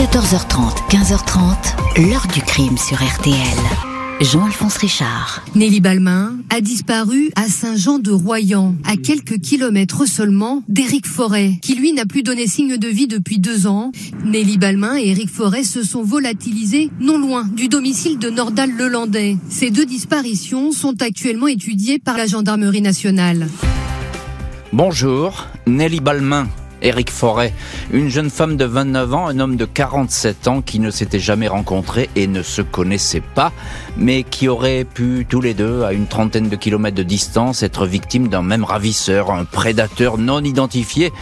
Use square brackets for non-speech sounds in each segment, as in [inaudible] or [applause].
14h30, 15h30, l'heure du crime sur RTL. Jean-Alphonse Richard. Nelly Balmain a disparu à Saint-Jean-de-Royan, à quelques kilomètres seulement d'Éric Forêt, qui lui n'a plus donné signe de vie depuis deux ans. Nelly Balmain et Éric Forêt se sont volatilisés non loin du domicile de Nordal-Lelandais. Ces deux disparitions sont actuellement étudiées par la gendarmerie nationale. Bonjour, Nelly Balmain Éric Forêt, une jeune femme de 29 ans, un homme de 47 ans qui ne s'étaient jamais rencontrés et ne se connaissaient pas, mais qui auraient pu tous les deux, à une trentaine de kilomètres de distance, être victimes d'un même ravisseur, un prédateur non identifié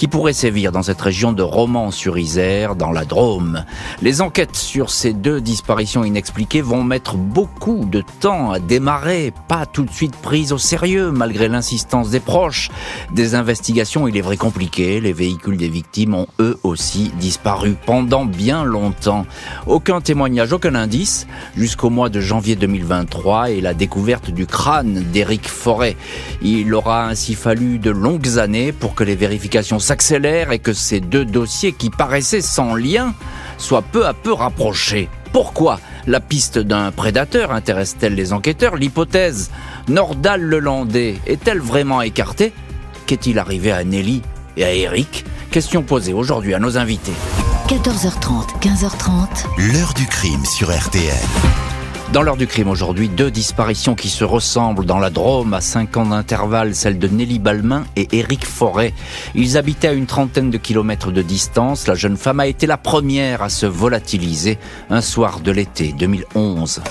qui pourrait sévir dans cette région de Romans-sur-Isère, dans la Drôme. Les enquêtes sur ces deux disparitions inexpliquées vont mettre beaucoup de temps à démarrer, pas tout de suite prises au sérieux, malgré l'insistance des proches. Des investigations, il est vrai, compliquées. Les véhicules des victimes ont eux aussi disparu pendant bien longtemps. Aucun témoignage, aucun indice, jusqu'au mois de janvier 2023 et la découverte du crâne d'Éric Forêt. Il aura ainsi fallu de longues années pour que les vérifications s'accélère et que ces deux dossiers qui paraissaient sans lien soient peu à peu rapprochés. Pourquoi la piste d'un prédateur intéresse-t-elle les enquêteurs? L'hypothèse Nordal-Lelandais est-elle vraiment écartée? Qu'est-il arrivé à Nelly et à Eric? Question posée aujourd'hui à nos invités. 14h30, 15h30. L'heure du crime sur RTL. Dans l'heure du crime aujourd'hui, deux disparitions qui se ressemblent dans la Drôme à cinq ans d'intervalle, celle de Nelly Balmain et Éric Forêt. Ils habitaient à une trentaine de kilomètres de distance. La jeune femme a été la première à se volatiliser un soir de l'été 2011.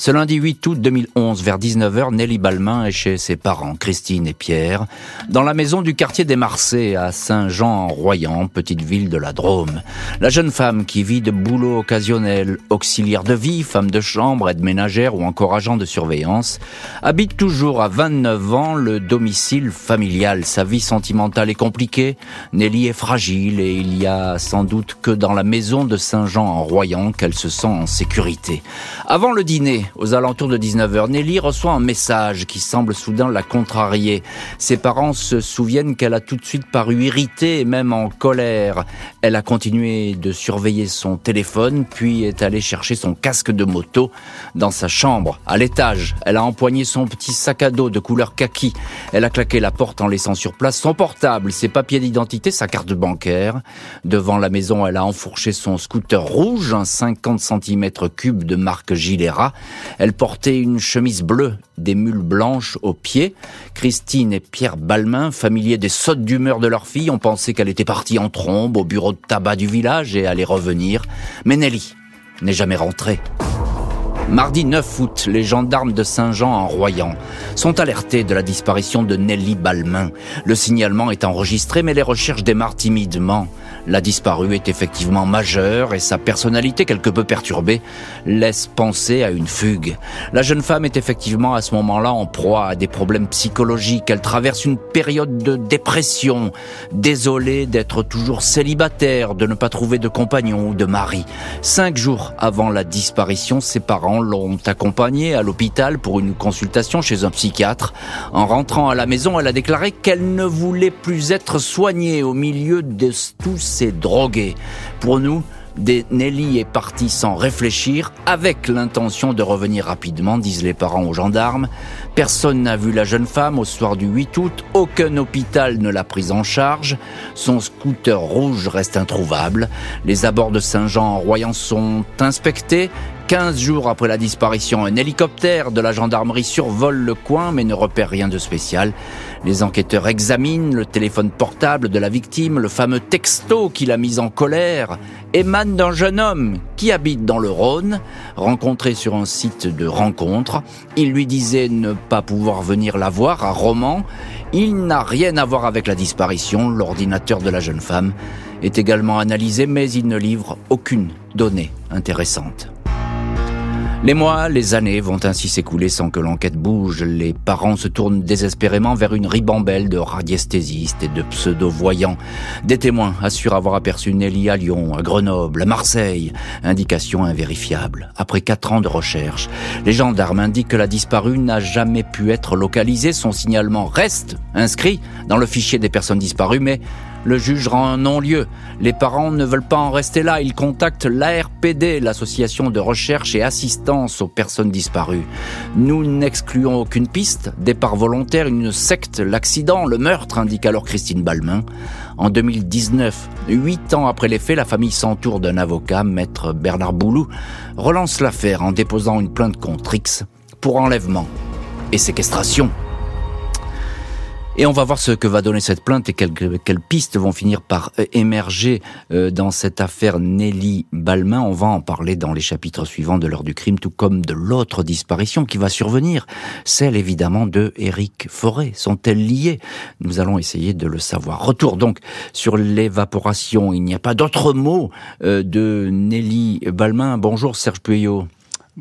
Ce lundi 8 août 2011, vers 19h, Nelly Balmain est chez ses parents, Christine et Pierre, dans la maison du quartier des Marseilles à Saint-Jean-en-Royan, petite ville de la Drôme. La jeune femme qui vit de boulot occasionnel, auxiliaire de vie, femme de chambre, aide ménagère ou encore agent de surveillance, habite toujours à 29 ans le domicile familial. Sa vie sentimentale est compliquée, Nelly est fragile et il y a sans doute que dans la maison de Saint-Jean-en-Royan qu'elle se sent en sécurité. Avant le dîner, aux alentours de 19h, Nelly reçoit un message qui semble soudain la contrarier. Ses parents se souviennent qu'elle a tout de suite paru irritée et même en colère. Elle a continué de surveiller son téléphone, puis est allée chercher son casque de moto dans sa chambre, à l'étage. Elle a empoigné son petit sac à dos de couleur kaki. Elle a claqué la porte en laissant sur place son portable, ses papiers d'identité, sa carte bancaire. Devant la maison, elle a enfourché son scooter rouge, un 50 cm cube de marque Gilera. Elle portait une chemise bleue, des mules blanches aux pieds. Christine et Pierre Balmain, familiers des sautes d'humeur de leur fille, ont pensé qu'elle était partie en trombe au bureau de tabac du village et allait revenir. Mais Nelly n'est jamais rentrée. Mardi 9 août, les gendarmes de Saint-Jean en Royan sont alertés de la disparition de Nelly Balmain. Le signalement est enregistré, mais les recherches démarrent timidement. La disparue est effectivement majeure et sa personnalité quelque peu perturbée laisse penser à une fugue. La jeune femme est effectivement à ce moment-là en proie à des problèmes psychologiques. Elle traverse une période de dépression, désolée d'être toujours célibataire, de ne pas trouver de compagnon ou de mari. Cinq jours avant la disparition, ses parents l'ont accompagnée à l'hôpital pour une consultation chez un psychiatre. En rentrant à la maison, elle a déclaré qu'elle ne voulait plus être soignée au milieu de tous c'est drogué. Pour nous, Nelly est partie sans réfléchir, avec l'intention de revenir rapidement, disent les parents aux gendarmes. Personne n'a vu la jeune femme au soir du 8 août, aucun hôpital ne l'a prise en charge, son scooter rouge reste introuvable, les abords de Saint-Jean en Royan sont inspectés, 15 jours après la disparition, un hélicoptère de la gendarmerie survole le coin mais ne repère rien de spécial. Les enquêteurs examinent le téléphone portable de la victime, le fameux texto qui l'a mise en colère émane d'un jeune homme qui habite dans le Rhône, rencontré sur un site de rencontre. Il lui disait ne pas pouvoir venir la voir à Romans. Il n'a rien à voir avec la disparition. L'ordinateur de la jeune femme est également analysé, mais il ne livre aucune donnée intéressante. Les mois, les années vont ainsi s'écouler sans que l'enquête bouge. Les parents se tournent désespérément vers une ribambelle de radiesthésistes et de pseudo-voyants. Des témoins assurent avoir aperçu Nelly à Lyon, à Grenoble, à Marseille. Indication invérifiable. Après quatre ans de recherche, les gendarmes indiquent que la disparue n'a jamais pu être localisée. Son signalement reste inscrit dans le fichier des personnes disparues, mais Le juge rend un non-lieu. Les parents ne veulent pas en rester là. Ils contactent l'ARPD, l'association de recherche et assistance aux personnes disparues. Nous n'excluons aucune piste. Départ volontaire, une secte, l'accident, le meurtre, indique alors Christine Balmain. En 2019, huit ans après les faits, la famille s'entoure d'un avocat, maître Bernard Boulou, relance l'affaire en déposant une plainte contre X pour enlèvement et séquestration. Et on va voir ce que va donner cette plainte et quelles, pistes vont finir par euh, émerger euh, dans cette affaire Nelly Balmain. On va en parler dans les chapitres suivants de l'heure du crime, tout comme de l'autre disparition qui va survenir, celle évidemment de Éric Forêt. Sont-elles liées? Nous allons essayer de le savoir. Retour donc sur l'évaporation. Il n'y a pas d'autre mot euh, de Nelly Balmain. Bonjour Serge Puyot.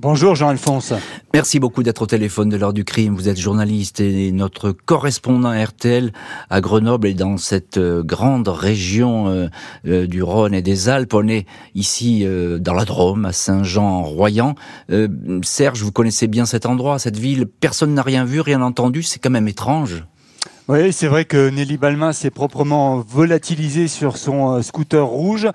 Bonjour Jean-Alphonse. Merci beaucoup d'être au téléphone de l'heure du crime. Vous êtes journaliste et notre correspondant RTL à Grenoble et dans cette euh, grande région euh, euh, du Rhône et des Alpes. On est ici dans la Drôme, à Saint-Jean-Royan. Serge, vous connaissez bien cet endroit, cette ville. Personne n'a rien vu, rien entendu. C'est quand même étrange. Oui, c'est vrai que Nelly Balmain s'est proprement volatilisée sur son scooter rouge.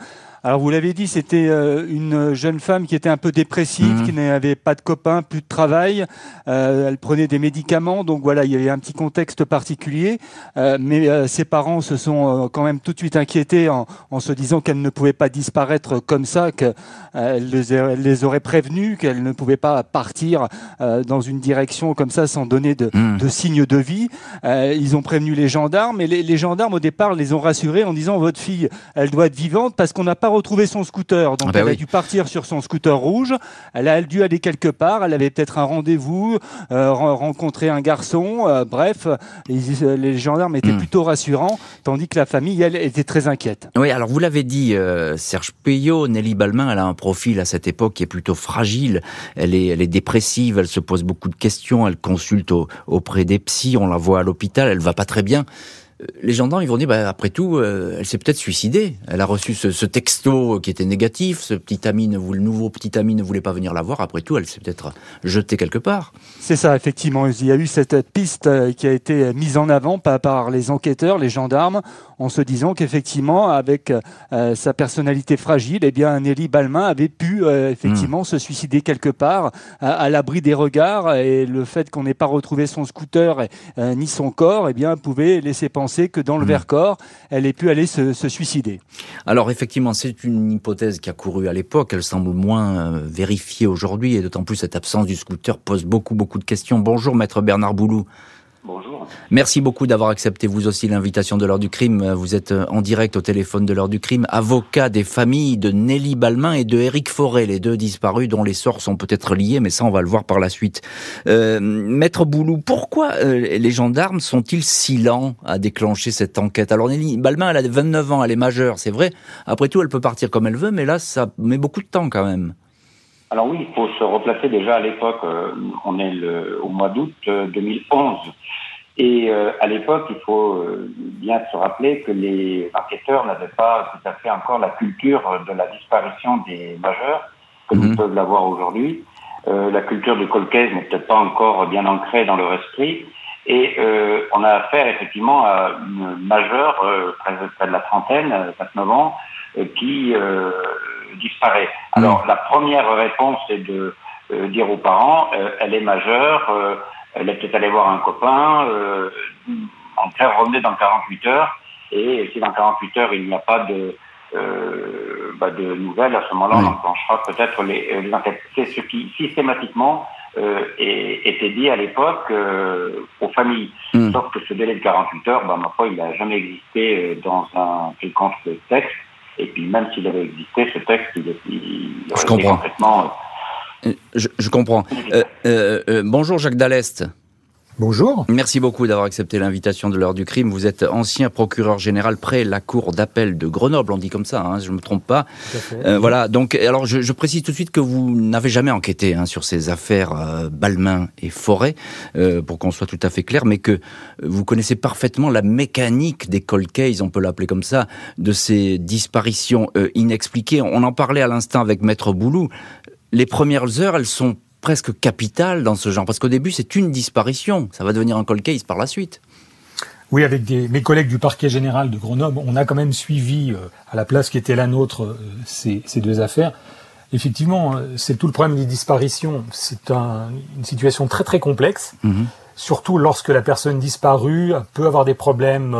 Alors vous l'avez dit, c'était euh, une jeune femme qui était un peu dépressive, mhm. qui n'avait pas de copains, plus de travail. Euh, elle prenait des médicaments, donc voilà, il y avait un petit contexte particulier. Euh, mais ses parents se sont quand même tout de suite inquiétés en, en se disant qu'elle ne pouvait pas disparaître comme ça, qu'elle les, les, aurait prévenus, qu'elle ne pouvait pas partir dans une direction comme ça sans donner de, mhm. de signes de vie. ils ont prévenu les gendarmes, et les, les gendarmes au départ les ont rassurés en disant votre fille, elle doit être vivante parce qu'on n'a pas retrouvé son scooter. Donc ah bah elle a dû partir sur son scooter rouge. Elle a dû aller quelque part. Elle avait peut-être un rendez-vous, euh, rencontrer un garçon. Euh, bref, les, gendarmes étaient hmm. plutôt rassurants, tandis que la famille, elle, était très inquiète. Oui, alors vous l'avez dit, euh, Serge Payot, Nelly Balmain, elle a un profil à cette époque qui est plutôt fragile. Elle est, elle est dépressive, elle se pose beaucoup de questions, elle consulte auprès des psys, on la voit à l'hôpital, elle va pas très bien les gendarmes ils vont dire bah, après tout euh, elle s'est peut-être suicidée. Elle a reçu ce, texto qui était négatif. Ce petit ami ne le nouveau petit ami ne voulait pas venir la voir. Après tout elle s'est peut-être jetée quelque part. C'est ça effectivement. Il y a eu cette piste euh, qui a été mise en avant par les enquêteurs les gendarmes en se disant qu'effectivement avec euh, sa personnalité fragile eh bien Nelly Balmain avait pu effectivement hmm. se suicider quelque part à, l'abri des regards et le fait qu'on n'ait pas retrouvé son scooter ni son corps eh bien pouvait laisser penser que dans le hmm. Vercors, elle ait pu aller se, suicider. Alors effectivement, c'est une hypothèse qui a couru à l'époque. Elle semble moins euh, vérifiée aujourd'hui et d'autant plus cette absence du scooter pose beaucoup beaucoup de questions. Bonjour, maître Bernard Boulou. Bonjour. Merci beaucoup d'avoir accepté vous aussi l'invitation de l'heure du crime. Vous êtes euh, en direct au téléphone de l'heure du crime, avocat des familles de Nelly Balmain et de Éric Forêt, les deux disparus dont les sorts sont peut-être liés, mais ça on va le voir par la suite. Euh, Maître Boulou, pourquoi euh, les gendarmes sont-ils si lents à déclencher cette enquête? Alors Nelly Balmain, elle a 29 ans, elle est majeure, c'est vrai. Après tout, elle peut partir comme elle veut, mais là, ça met beaucoup de temps quand même. Alors oui, il faut se replacer déjà à l'époque, euh, on est le, au mois d'août 2011. Et euh, à l'époque, il faut euh, bien se rappeler que les enquêteurs n'avaient pas tout à fait encore la culture de la disparition des majeurs, comme ils mhm. peuvent l'avoir aujourd'hui. Euh, la culture du colcaise n'est peut-être pas encore bien ancrée dans leur esprit. Et euh, on a affaire effectivement à une majeure, près, près, de la trentaine, 29 ans, qui disparaît. Alors la première réponse, c'est de dire aux parents, elle est majeure elle est peut-être allée voir un copain, euh, en clair, revenez dans 48 heures, et si dans 48 heures il n'y a pas de, euh, bah de nouvelles, à ce moment-là, on enclenchera peut-être les, euh, les enquêtes. C'est ce qui systématiquement euh, était dit à l'époque euh, aux familles. Hmm. Sauf que ce délai de 48 heures, bah, ma foi, il n'a jamais existé euh, dans un quelconque texte. Et puis même s'il avait existé, ce texte, il, il aurait été complètement je, comprends. Euh, euh, euh, bonjour Jacques Dallest. Bonjour. Merci beaucoup d'avoir accepté l'invitation de l'heure du crime. Vous êtes ancien procureur général près la cour d'appel de Grenoble, on dit comme ça, hein, je ne me trompe pas. voilà, donc alors je, précise tout de suite que vous n'avez jamais enquêté hein, sur ces affaires Balmain et Forêt, pour qu'on soit tout à fait clair, mais que vous connaissez parfaitement la mécanique des cold cases, on peut l'appeler comme ça, de ces disparitions inexpliquées. On en parlait à l'instant avec Maître Boulou les premières heures, elles sont presque capitales dans ce genre, parce qu'au début, c'est une disparition. Ça va devenir un cold case par la suite. Oui, avec mes collègues du parquet général de Grenoble, on a quand même suivi euh, à la place qui était la nôtre euh, ces, deux affaires. Effectivement, euh, c'est tout le problème des disparitions. C'est une situation très très complexe. Mhm. Surtout lorsque la personne disparue peut avoir des problèmes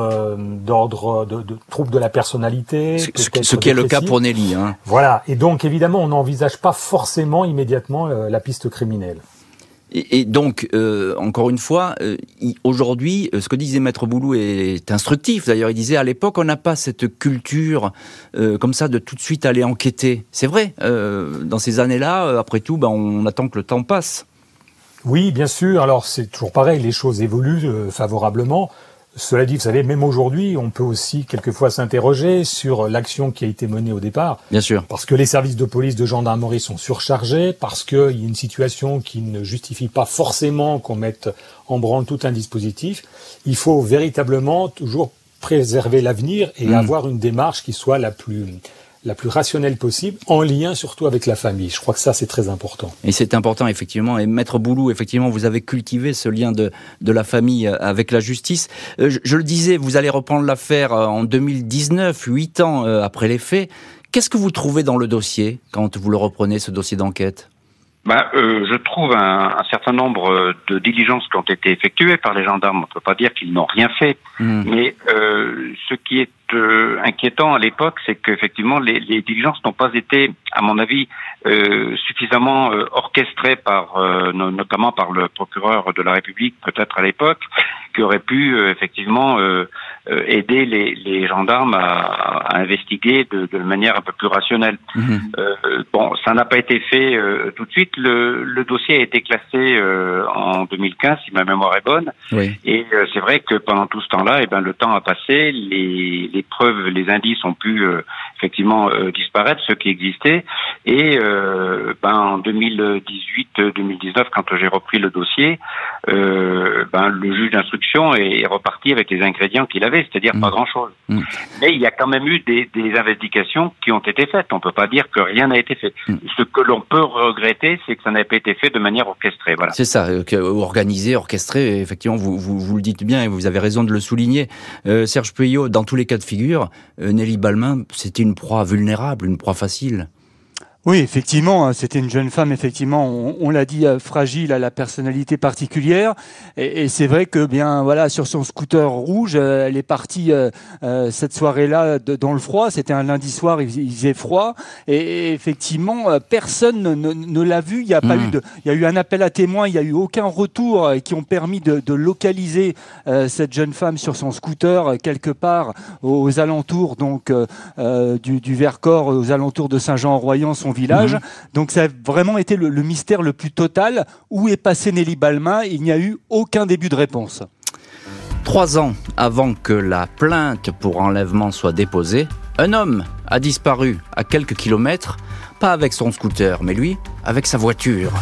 d'ordre de, de, troubles de la personnalité. Ce, qui est le cas pour Nelly. Hein. Voilà. Et donc évidemment, on n'envisage pas forcément immédiatement la piste criminelle. Et, donc, euh, encore une fois, euh, aujourd'hui, euh, ce que disait Maître Boulou est instructif. D'ailleurs, il disait à l'époque, on n'a pas cette culture comme ça de tout de suite aller enquêter. C'est vrai. dans ces années-là, après tout, ben, on attend que le temps passe. Oui, bien sûr. Alors, c'est toujours pareil. Les choses évoluent favorablement. Cela dit, vous savez, même aujourd'hui, on peut aussi quelquefois s'interroger sur l'action qui a été menée au départ. Bien sûr. Parce que les services de police, de gendarmerie sont surchargés, parce qu'il y a une situation qui ne justifie pas forcément qu'on mette en branle tout un dispositif. Il faut véritablement toujours préserver l'avenir et mmh. avoir une démarche qui soit la plus la plus rationnelle possible, en lien surtout avec la famille. Je crois que ça, c'est très important. Et c'est important, effectivement. Et Maître Boulou, effectivement, vous avez cultivé ce lien de, de la famille euh, avec la justice. Euh, je, le disais, vous allez reprendre l'affaire euh, en 2019, huit ans après les faits. Qu'est-ce que vous trouvez dans le dossier quand vous le reprenez, ce dossier d'enquête? Ben, je trouve un, un, certain nombre de diligences qui ont été effectuées par les gendarmes. On ne peut pas dire qu'ils n'ont rien fait, mmh. mais euh, ce qui est euh, inquiétant à l'époque, c'est qu'effectivement les, les, diligences n'ont pas été, à mon avis, euh, suffisamment euh, orchestrées par, euh, notamment par le procureur de la République, peut-être à l'époque, qui aurait pu effectivement aider les, les gendarmes à, à investiguer de, de, manière un peu plus rationnelle. Mhm. bon, ça n'a pas été fait tout de suite. Le, le, dossier a été classé en 2015, si ma mémoire est bonne. Oui. Et c'est vrai que pendant tout ce temps-là, eh ben le temps a passé, les les preuves, les indices ont pu euh, effectivement euh, disparaître, ceux qui existaient. Et euh, ben, en 2018-2019, quand j'ai repris le dossier, ben, le juge d'instruction est reparti avec les ingrédients qu'il avait, c'est-à-dire pas mmh. grand-chose. Mmh. Mais il y a quand même eu des, des, investigations qui ont été faites. On peut pas dire que rien n'a été fait. Mmh. Ce que l'on peut regretter, c'est que ça n'a pas été fait de manière orchestrée. Voilà. C'est ça, organisé, orchestré. Effectivement, vous, vous, vous, le dites bien et vous avez raison de le souligner. Serge Puyot, dans tous les cas de figure, euh, Nelly Balmain, c'était une proie vulnérable, une proie facile. Oui, effectivement, hein, c'était une jeune femme, effectivement, on, l'a dit, euh, fragile, à la personnalité particulière. Et, c'est vrai que, bien, voilà, sur son scooter rouge, euh, elle est partie euh, cette soirée-là dans le froid. C'était un lundi soir, il, faisait froid. Et, effectivement, personne ne, l'a vue. Il y a pas eu mmh. de, il y a eu un appel à témoins, il n'y a eu aucun retour qui ont permis de, localiser cette jeune femme sur son scooter quelque part aux, alentours donc du, du Vercors, aux alentours de Saint-Jean-en-Royan, son village. Mhm. Donc ça a vraiment été le, mystère le plus total. Où est passé Nelly Balma Il n'y a eu aucun début de réponse. Trois ans avant que la plainte pour enlèvement soit déposée, un homme a disparu à quelques kilomètres, pas avec son scooter, mais lui, avec sa voiture.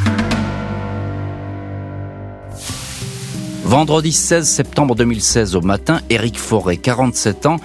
Vendredi 16 septembre 2016 au matin, Éric Forêt, 47 ans,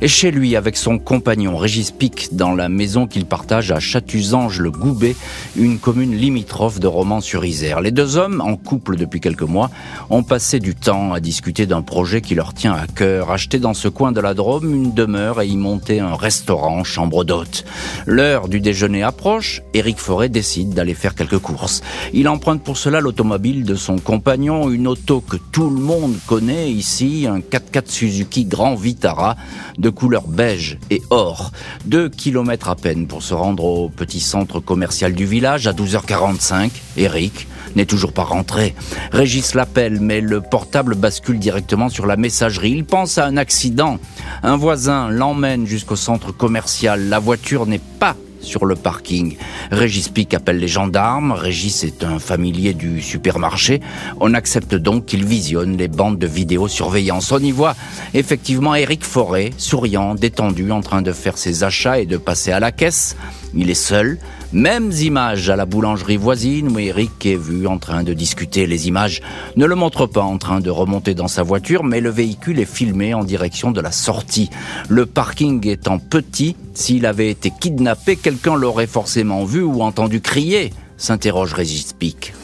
est chez lui avec son compagnon Régis Pic dans la maison qu'il partage à Chatusange-le-Goubet, une commune limitrophe de Romans-sur-Isère. Les deux hommes, en couple depuis quelques mois, ont passé du temps à discuter d'un projet qui leur tient à cœur, acheter dans ce coin de la Drôme une demeure et y monter un restaurant chambre d'hôte. L'heure du déjeuner approche, Éric Forêt décide d'aller faire quelques courses. Il emprunte pour cela l'automobile de son compagnon, une auto que tout le monde connaît ici, un 4x4 Suzuki Grand Vitara de couleur beige et or. Deux kilomètres à peine pour se rendre au petit centre commercial du village à 12h45. Eric n'est toujours pas rentré. Régis l'appelle, mais le portable bascule directement sur la messagerie. Il pense à un accident. Un voisin l'emmène jusqu'au centre commercial. La voiture n'est pas sur le parking. Régis Pic appelle les gendarmes. Régis est un familier du supermarché. On accepte donc qu'il visionne les bandes de vidéosurveillance. On y voit effectivement Eric Forêt, souriant, détendu, en train de faire ses achats et de passer à la caisse. Il est seul. Mêmes images à la boulangerie voisine où Eric est vu en train de discuter. Les images ne le montrent pas en train de remonter dans sa voiture, mais le véhicule est filmé en direction de la sortie. Le parking étant petit, s'il avait été kidnappé, quelqu'un l'aurait forcément vu ou entendu crier, s'interroge Régis Pic.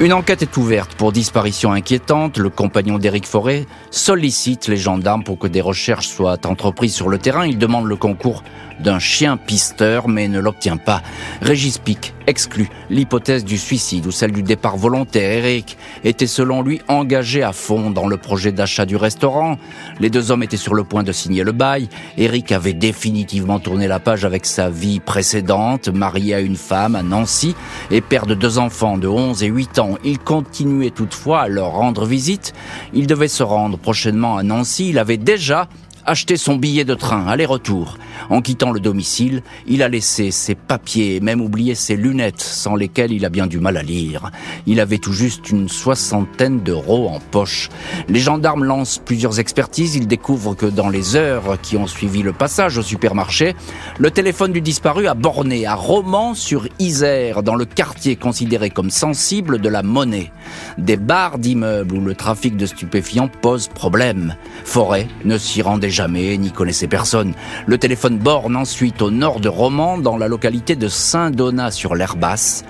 Une enquête est ouverte pour disparition inquiétante. Le compagnon d'Éric Forêt sollicite les gendarmes pour que des recherches soient entreprises sur le terrain. Il demande le concours d'un chien pisteur, mais ne l'obtient pas. Régis Pic exclut l'hypothèse du suicide ou celle du départ volontaire. Eric était selon lui engagé à fond dans le projet d'achat du restaurant. Les deux hommes étaient sur le point de signer le bail. Eric avait définitivement tourné la page avec sa vie précédente, marié à une femme à Nancy et père de deux enfants de 11 et 8 ans. Il continuait toutefois à leur rendre visite. Il devait se rendre prochainement à Nancy. Il avait déjà acheté son billet de train aller-retour. En quittant le domicile, il a laissé ses papiers et même oublié ses lunettes sans lesquelles il a bien du mal à lire. Il avait tout juste une soixantaine d'euros en poche. Les gendarmes lancent plusieurs expertises. Ils découvrent que dans les heures qui ont suivi le passage au supermarché, le téléphone du disparu a borné à Romans-sur-Isère, dans le quartier considéré comme sensible de la monnaie. Des barres d'immeubles où le trafic de stupéfiants pose problème. Forêt ne s'y rendait jamais ni connaissait personne. Le téléphone borne ensuite au nord de Romans, dans la localité de Saint-Donat sur l'Herbasse,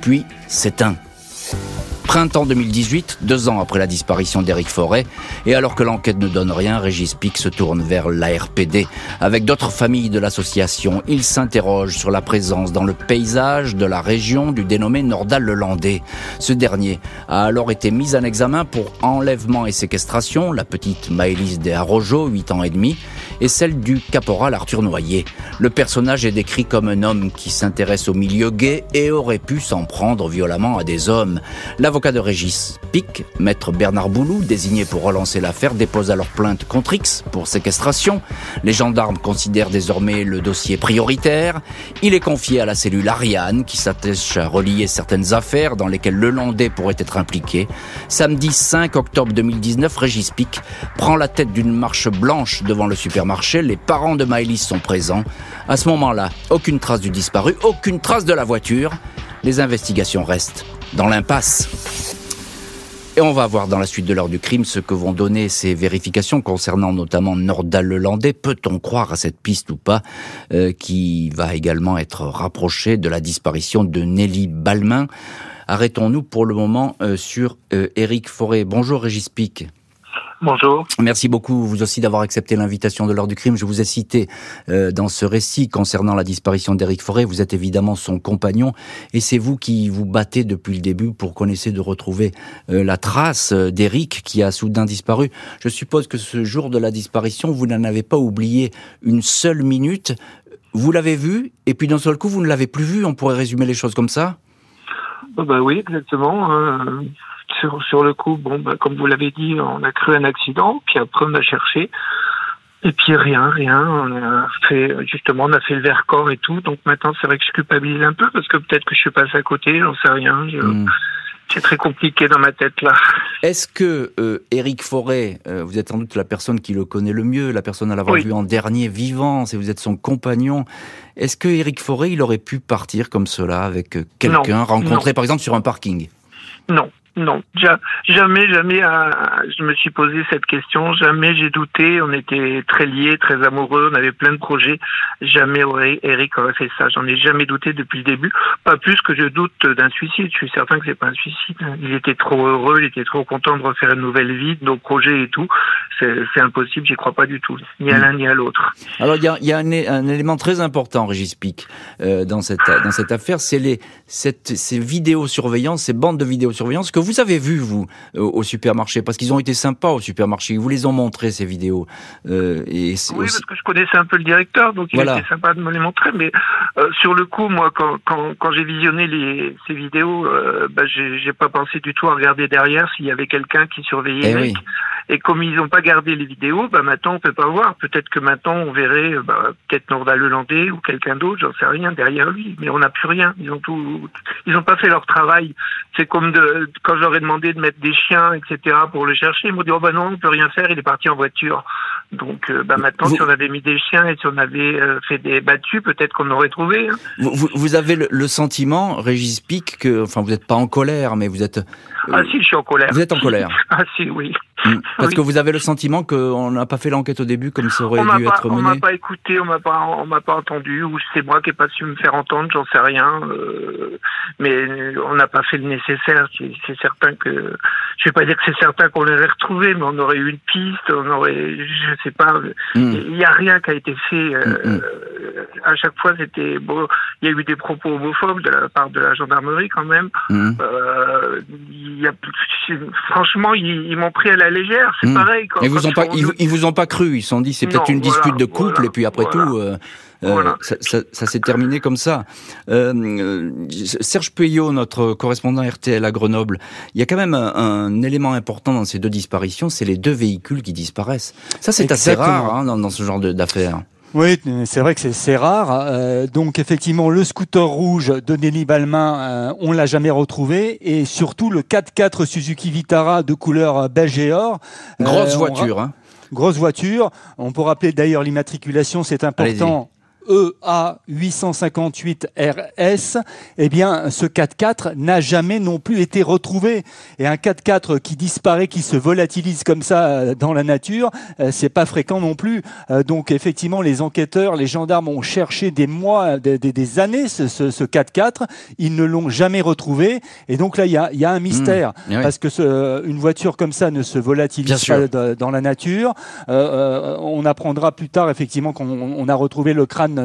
puis s'éteint. Printemps 2018, deux ans après la disparition d'Éric Forêt, et alors que l'enquête ne donne rien, Régis Pic se tourne vers l'ARPD. Avec d'autres familles de l'association, il s'interroge sur la présence dans le paysage de la région du dénommé Nordal-le-Landais. Ce dernier a alors été mis en examen pour enlèvement et séquestration, la petite Maëlys de Arrojo, 8 ans et demi, et celle du caporal Arthur Noyer. Le personnage est décrit comme un homme qui s'intéresse au milieu gay et aurait pu s'en prendre violemment à des hommes. De Régis, Pic, maître Bernard Boulou, désigné pour relancer l'affaire, dépose alors plainte contre X pour séquestration. Les gendarmes considèrent désormais le dossier prioritaire. Il est confié à la cellule Ariane, qui s'attache à relier certaines affaires dans lesquelles le Landais pourrait être impliqué. Samedi 5 octobre 2019, Régis Pic prend la tête d'une marche blanche devant le supermarché. Les parents de Maëlys sont présents. À ce moment-là, aucune trace du disparu, aucune trace de la voiture. Les investigations restent dans l'impasse. Et on va voir dans la suite de l'heure du crime ce que vont donner ces vérifications concernant notamment Nordal-le-Landais. Peut-on croire à cette piste ou pas, euh, qui va également être rapprochée de la disparition de Nelly Balmain? Arrêtons-nous pour le moment euh, sur euh, Éric Forêt. Bonjour Régis Pic. Bonjour. Merci beaucoup, vous aussi, d'avoir accepté l'invitation de l'heure du crime. Je vous ai cité euh, dans ce récit concernant la disparition d'Éric Forêt. Vous êtes évidemment son compagnon et c'est vous qui vous battez depuis le début pour qu'on essaie de retrouver euh, la trace euh, d'Éric qui a soudain disparu. Je suppose que ce jour de la disparition, vous n'en avez pas oublié une seule minute. Vous l'avez vu et puis d'un seul coup, vous ne l'avez plus vu. On pourrait résumer les choses comme ça? Oh, bah oui, exactement. hein. Sur, sur le coup, bon, bah, comme vous l'avez dit, on a cru un accident, puis après on a cherché. Et puis rien, rien. On a fait justement, on a fait le vercors et tout. Donc maintenant, c'est vrai que je culpabilise un peu parce que peut-être que je suis passé à côté, j'en sais rien. Je- Hmm. C'est très compliqué dans ma tête là. Est-ce que euh, Éric Forêt, euh, vous êtes sans doute la personne qui le connaît le mieux, la personne à l'avoir Oui. vu en dernier vivant, si vous êtes son compagnon, est-ce que Éric Forêt, il aurait pu partir comme cela avec euh, quelqu'un Non, rencontré par exemple sur un parking? Non, non, ja- jamais, jamais. euh, je me suis posé cette question. Jamais j'ai douté. On était très liés, très amoureux. On avait plein de projets. Jamais Eric aurait fait ça. J'en ai jamais douté depuis le début. Pas plus que je doute d'un suicide. Je suis certain que c'est pas un suicide. Il était trop heureux. Il était trop content de refaire une nouvelle vie, nos projets et tout. C'est impossible. J'y crois pas du tout. Ni à l'un ni à l'autre. Alors il y a, un, élément très important, Régis Pic, euh, dans cette affaire, c'est ces vidéosurveillance, ces bandes de vidéosurveillance que vous avez vues vous euh, au supermarché, parce qu'ils ont été sympas au supermarché, ils vous les ont montrées ces vidéos. Euh, et Oui, aussi- parce que je connaissais un peu le directeur, donc il Voilà. était sympa de me les montrer. Mais euh, sur le coup, moi, quand, quand, quand j'ai visionné les, ces vidéos, euh, bah, j'ai pas pensé du tout à regarder derrière s'il y avait quelqu'un qui surveillait Eh Eric. oui. Et comme ils n'ont pas gardé les vidéos, bah maintenant on peut pas voir. Peut-être que maintenant on verrait bah, peut-être Nordal Lelandais ou quelqu'un d'autre, j'en sais rien derrière lui. Mais on n'a plus rien. Ils ont tout, ils ont pas fait leur travail. C'est comme de, quand j'aurais demandé de mettre des chiens, etc. pour le chercher, ils m'ont dit oh bah non, on peut rien faire. Il est parti en voiture. Donc euh, bah maintenant Vous- si on avait mis des chiens et si on avait euh, fait des battus, peut-être qu'on aurait trouvé. hein. Vous, avez le, le sentiment, Régis Pic, que enfin vous n'êtes pas en colère, mais vous êtes Ah si, je suis en colère. vous êtes en colère. [laughs] Ah si, oui. Mm. Parce que vous avez le sentiment qu'on n'a pas fait l'enquête au début comme ça aurait dû être mené. On m'a pas écouté, on m'a pas, on m'a pas entendu, ou c'est moi qui n'ai pas su me faire entendre, j'en sais rien. Euh, mais on n'a pas fait le nécessaire. C'est certain que, je vais pas dire que c'est certain qu'on l'aurait retrouvé, mais on aurait eu une piste, on aurait, je sais pas. Mm. Il n'y a rien qui a été fait. Euh, mm, à chaque fois, c'était bon. Il y a eu des propos homophobes de la part de la gendarmerie quand même. Euh, il y a, franchement, ils, ils m'ont pris à la légère, c'est hmm. pareil. Quand, ils vous ont pas, ils, vous ont pas cru. Ils se sont dit c'est peut-être une dispute de couple et puis après tout. Euh, euh ça, ça, ça s'est terminé comme ça. Euh, euh Serge Puyot, notre correspondant RTL à Grenoble, il y a quand même un, un élément important dans ces deux disparitions, c'est les deux véhicules qui disparaissent. Ça, c'est assez rare hein, dans, dans, ce genre d'affaires. Oui, c'est vrai que c'est rare. Euh, donc effectivement, le scooter rouge de Nelly Balmain, euh, on l'a jamais retrouvé, et surtout le 4x4 Suzuki Vitara de couleur beige et or. Grosse euh, voiture. Hein. Grosse voiture. On peut rappeler d'ailleurs l'immatriculation, c'est important. EA 858 RS, eh bien, ce 4x4 n'a jamais non plus été retrouvé. Et un 4x4 qui disparaît, qui se volatilise comme ça euh, dans la nature, euh, c'est pas fréquent non plus. Euh, donc, effectivement, les enquêteurs, les gendarmes ont cherché des mois, des, années ce, ce, 4x4. Ils ne l'ont jamais retrouvé. Et donc là, il y a, y a, un mystère. Mmh. Parce que ce, une voiture comme ça ne se volatilise pas dans la nature. on apprendra plus tard, effectivement, qu'on a retrouvé le crâne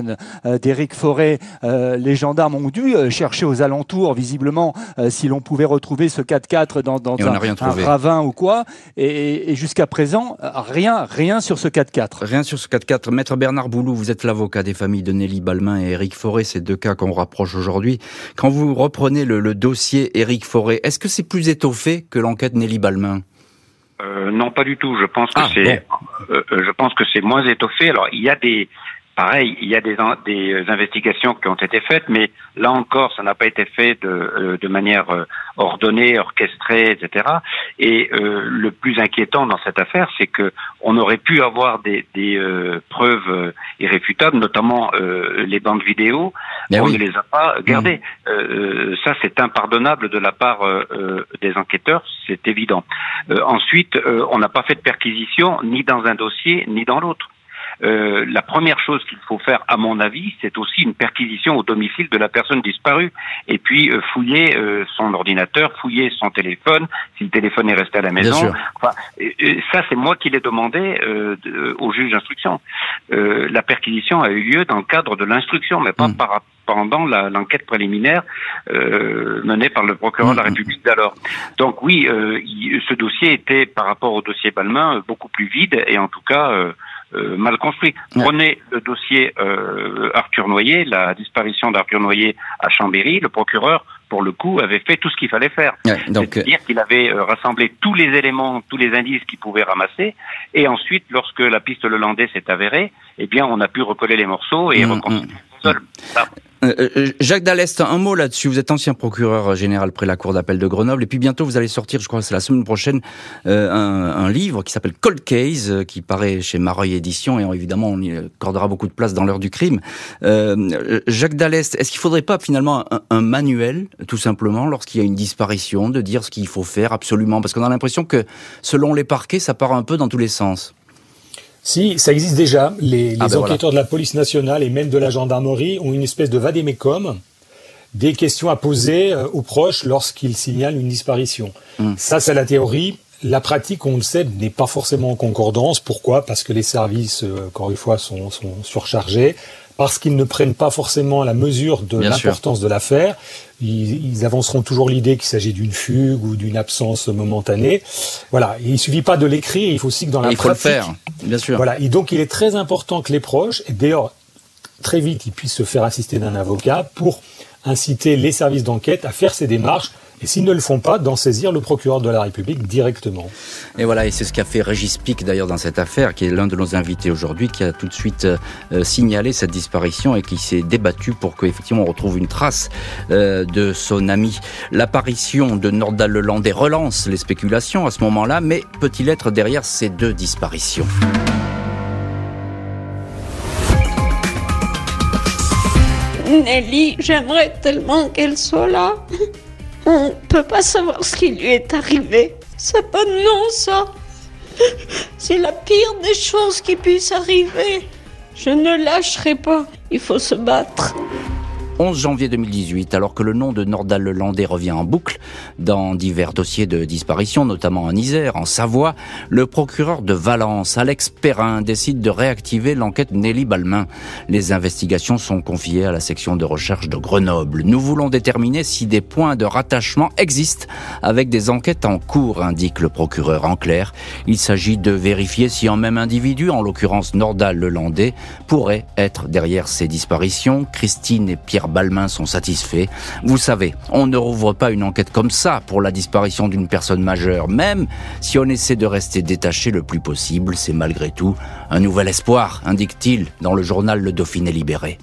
euh, d'Éric Forêt, euh, les gendarmes ont dû euh, chercher aux alentours, visiblement, si l'on pouvait retrouver ce 4x4 dans, dans un, ravin ou quoi. Et, jusqu'à présent, rien, rien sur ce 4x4. Rien sur ce 4x4. Maître Bernard Boulou, vous êtes l'avocat des familles de Nelly Balmain et Éric Forêt, ces deux cas qu'on rapproche aujourd'hui. Quand vous reprenez le, dossier Éric Forêt, est-ce que c'est plus étoffé que l'enquête Nelly Balmain? Non, pas du tout. Je pense que ah, c'est, je pense que c'est moins étoffé. Alors, il y a des, Pareil, il y a des, des, investigations qui ont été faites, mais là encore, ça n'a pas été fait de, euh, de manière euh, ordonnée, orchestrée, etc. Et euh, le plus inquiétant dans cette affaire, c'est que on aurait pu avoir des, des preuves irréfutables, notamment les bandes vidéo. Mais on ne les a pas gardées. Mmh. ça, c'est impardonnable de la part des enquêteurs, c'est évident. ensuite, on n'a pas fait de perquisition ni dans un dossier ni dans l'autre. Euh, la première chose qu'il faut faire, à mon avis, c'est aussi une perquisition au domicile de la personne disparue, et puis euh, fouiller euh, son ordinateur, fouiller son téléphone, si le téléphone est resté à la maison. Enfin, ça, c'est moi qui l'ai demandé au juge d'instruction. la perquisition a eu lieu dans le cadre de l'instruction, mais pas hmm. par pendant l'enquête préliminaire menée par le procureur de la hmm. République d'alors. Donc oui, ce dossier était par rapport au dossier Balmain beaucoup plus vide et en tout cas euh, mal construit. Prenez le dossier euh, Arthur Noyer, la disparition d'Arthur Noyer à Chambéry, le procureur pour le coup, avait fait tout ce qu'il fallait faire. C'est-à-dire qu'il avait euh, rassemblé tous les éléments, tous les indices qu'il pouvait ramasser, et ensuite, lorsque la piste le landais s'est avérée, eh bien, on a pu recoller les morceaux et mmh, reconstruire mmh. Seul. Euh, euh, Jacques Dallest, un mot là-dessus. Vous êtes ancien procureur général près la Cour d'appel de Grenoble, et puis bientôt vous allez sortir, je crois que c'est la semaine prochaine, euh, un, livre qui s'appelle Cold Case, qui paraît chez Mareuil Édition, et évidemment on y accordera beaucoup de place dans l'heure du crime. Jacques Dallest, est-ce qu'il faudrait pas finalement un, manuel, tout simplement, lorsqu'il y a une disparition, de dire ce qu'il faut faire absolument? Parce qu'on a l'impression que selon les parquets, ça part un peu dans tous les sens. Si, ça existe déjà. Les, ah, ben enquêteurs de la police nationale et même de la gendarmerie ont une espèce de vadémécum, des questions à poser euh, aux proches lorsqu'ils signalent une disparition. Hmm. Ça, c'est la théorie. La pratique, on le sait, n'est pas forcément en concordance. Pourquoi? Parce que les services, euh, encore une fois, sont, sont surchargés parce qu'ils ne prennent pas forcément la mesure de l'importance de l'affaire. Ils, avanceront toujours l'idée qu'il s'agit d'une fugue ou d'une absence momentanée. Voilà, il suffit pas de l'écrire, il faut aussi que dans la il faut le faire, bien sûr. Voilà, et donc il est très important que les proches, et d'ailleurs très vite, ils puissent se faire assister d'un avocat pour inciter les services d'enquête à faire ces démarches et s'ils ne le font pas, d'en saisir le procureur de la République directement. Et voilà, et c'est ce qu'a fait Régis Pic d'ailleurs dans cette affaire, qui est l'un de nos invités aujourd'hui, qui a tout de suite euh, signalé cette disparition et qui s'est débattu pour qu'effectivement on retrouve une trace euh, de son ami. L'apparition de Nordal Lelandais relance les spéculations à ce moment-là, mais peut-il être derrière ces deux disparitions? Nelly, j'aimerais tellement qu'elle soit là. On ne peut pas savoir ce qui lui est arrivé. C'est pas non, ça. C'est la pire des choses qui puissent arriver. Je ne lâcherai pas. Il faut se battre. 11 janvier 2018, alors que le nom de Nordal Lelandais revient en boucle dans divers dossiers de disparition, notamment en Isère, en Savoie, le procureur de Valence, Alex Perrin, décide de réactiver l'enquête Nelly Balmain. Les investigations sont confiées à la section de recherche de Grenoble. Nous voulons déterminer si des points de rattachement existent avec des enquêtes en cours, indique le procureur. En clair, il s'agit de vérifier si un même individu, en l'occurrence Nordal Lelandais, pourrait être derrière ces disparitions. Christine et Pierre Balmain sont satisfaits. Vous savez, on ne rouvre pas une enquête comme ça pour la disparition d'une personne majeure, même si on essaie de rester détaché le plus possible, c'est malgré tout un nouvel espoir, indique-t-il dans le journal Le Dauphiné Libéré.